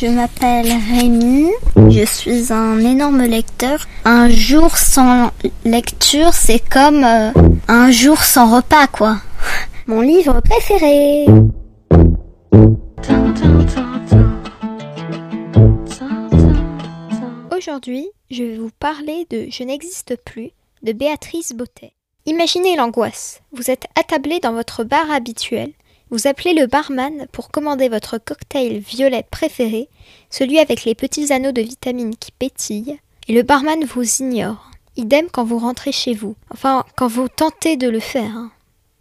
Je m'appelle Rémi, je suis un énorme lecteur. Un jour sans lecture, c'est comme euh, un jour sans repas, quoi. Mon livre préféré. Aujourd'hui, je vais vous parler de Je n'existe plus de Béatrice Bottet. Imaginez l'angoisse. Vous êtes attablé dans votre bar habituel. Vous appelez le barman pour commander votre cocktail violet préféré, celui avec les petits anneaux de vitamines qui pétillent, et le barman vous ignore. Idem quand vous rentrez chez vous. Enfin, quand vous tentez de le faire. hein.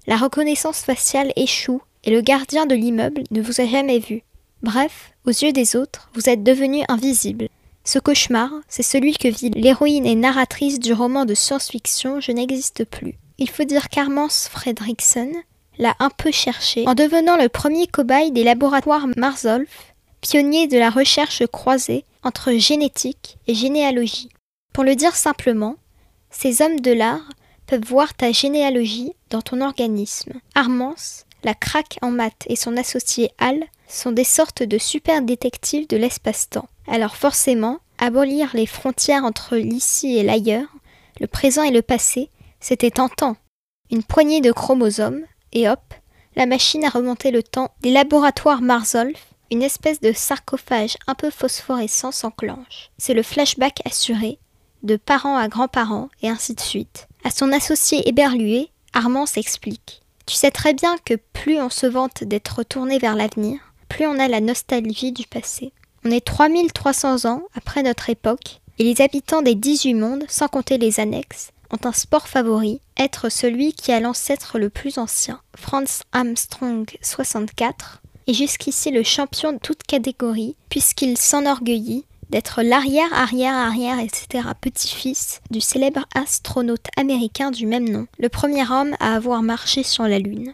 La reconnaissance faciale échoue et le gardien de l'immeuble ne vous a jamais vu. Bref, aux yeux des autres, vous êtes devenu invisible. Ce cauchemar, c'est celui que vit l'héroïne et narratrice du roman de science-fiction Je n'existe plus. Il faut dire qu'Armance Fredrickson l'a un peu cherché en devenant le premier cobaye des laboratoires Marzolf, pionnier de la recherche croisée entre génétique et généalogie. Pour le dire simplement, ces hommes de l'art peuvent voir ta généalogie dans ton organisme. Armance, la craque en maths et son associé Al sont des sortes de super détectives de l'espace-temps. Alors forcément, abolir les frontières entre l'ici et l'ailleurs, le présent et le passé, c'était tentant. Une poignée de chromosomes, et hop, la machine à remonter le temps des laboratoires Marzolf, une espèce de sarcophage un peu phosphorescent s'enclenche. C'est le flashback assuré, de parents à grands-parents, et ainsi de suite. À son associé éberlué, Armand s'explique. Tu sais très bien que plus on se vante d'être tourné vers l'avenir, plus on a la nostalgie du passé. On est 3300 ans après notre époque, et les habitants des 18 mondes, sans compter les annexes, ont un sport favori, être celui qui a l'ancêtre le plus ancien. Franz Armstrong 64 est jusqu'ici le champion de toute catégorie, puisqu'il s'enorgueillit d'être l'arrière, arrière, arrière, etc. petit-fils du célèbre astronaute américain du même nom, le premier homme à avoir marché sur la Lune.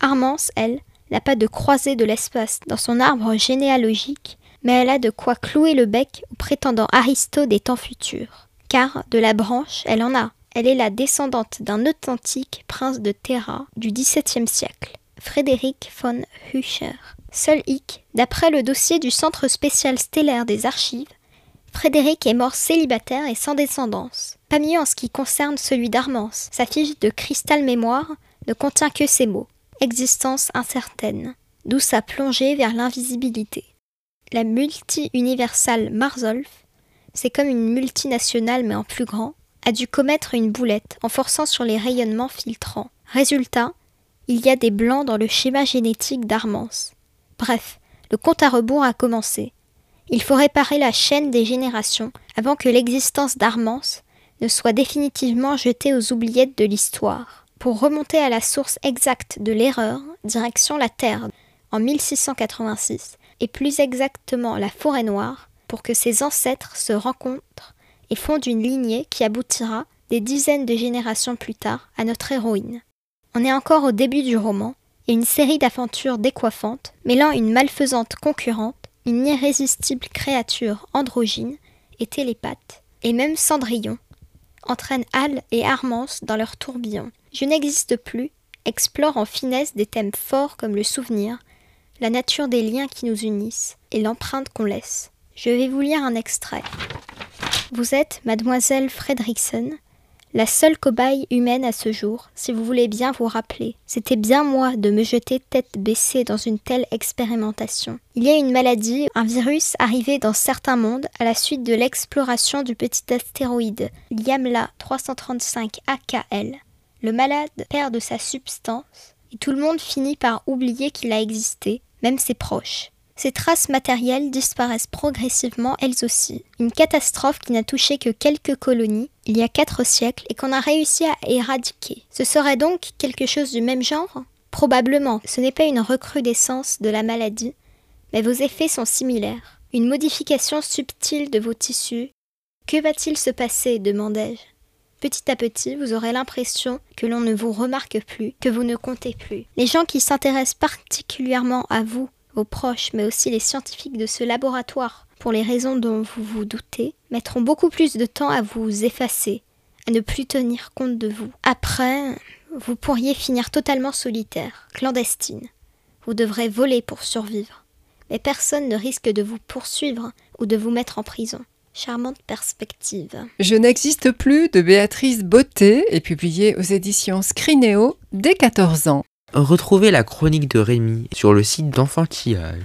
Armance, elle, n'a pas de croisée de l'espace dans son arbre généalogique, mais elle a de quoi clouer le bec au prétendant Aristo des temps futurs. Car, de la branche, elle en a. Elle est la descendante d'un authentique prince de Terra du XVIIe siècle, Frédéric von Hücher. Seul hic, d'après le dossier du Centre spécial stellaire des archives, Frédéric est mort célibataire et sans descendance. Pas mieux en ce qui concerne celui d'Armance. Sa fiche de cristal mémoire ne contient que ces mots. Existence incertaine. D'où sa plongée vers l'invisibilité. La multi-universale Marzolf, c'est comme une multinationale mais en plus grand, a dû commettre une boulette en forçant sur les rayonnements filtrants. Résultat, il y a des blancs dans le schéma génétique d'Armance. Bref, le compte à rebours a commencé. Il faut réparer la chaîne des générations avant que l'existence d'Armance ne soit définitivement jetée aux oubliettes de l'histoire. Pour remonter à la source exacte de l'erreur, direction la Terre, en 1686, et plus exactement la forêt noire, pour que ses ancêtres se rencontrent et fondent une lignée qui aboutira, des dizaines de générations plus tard, à notre héroïne. On est encore au début du roman, et une série d'aventures décoiffantes, mêlant une malfaisante concurrente, une irrésistible créature androgyne et télépathe, et même Cendrillon, entraîne Al et Armance dans leur tourbillon. Je n'existe plus, explore en finesse des thèmes forts comme le souvenir, la nature des liens qui nous unissent et l'empreinte qu'on laisse. Je vais vous lire un extrait. Vous êtes mademoiselle Fredrickson, la seule cobaye humaine à ce jour, si vous voulez bien vous rappeler. C'était bien moi de me jeter tête baissée dans une telle expérimentation. Il y a une maladie, un virus arrivé dans certains mondes à la suite de l'exploration du petit astéroïde Yamla 335 AKL. Le malade perd de sa substance et tout le monde finit par oublier qu'il a existé, même ses proches. Ces traces matérielles disparaissent progressivement elles aussi. Une catastrophe qui n'a touché que quelques colonies il y a quatre siècles et qu'on a réussi à éradiquer. Ce serait donc quelque chose du même genre? Probablement, ce n'est pas une recrudescence de la maladie, mais vos effets sont similaires. Une modification subtile de vos tissus. Que va-t-il se passer? demandai-je. Petit à petit, vous aurez l'impression que l'on ne vous remarque plus, que vous ne comptez plus. Les gens qui s'intéressent particulièrement à vous vos proches, mais aussi les scientifiques de ce laboratoire, pour les raisons dont vous vous doutez, mettront beaucoup plus de temps à vous effacer, à ne plus tenir compte de vous. Après, vous pourriez finir totalement solitaire, clandestine. Vous devrez voler pour survivre. mais personne ne risque de vous poursuivre ou de vous mettre en prison. Charmante perspective. Je n'existe plus de Béatrice Beauté est publié aux éditions Scrinéo dès 14 ans. Retrouvez la chronique de Rémi sur le site d'Enfantillage.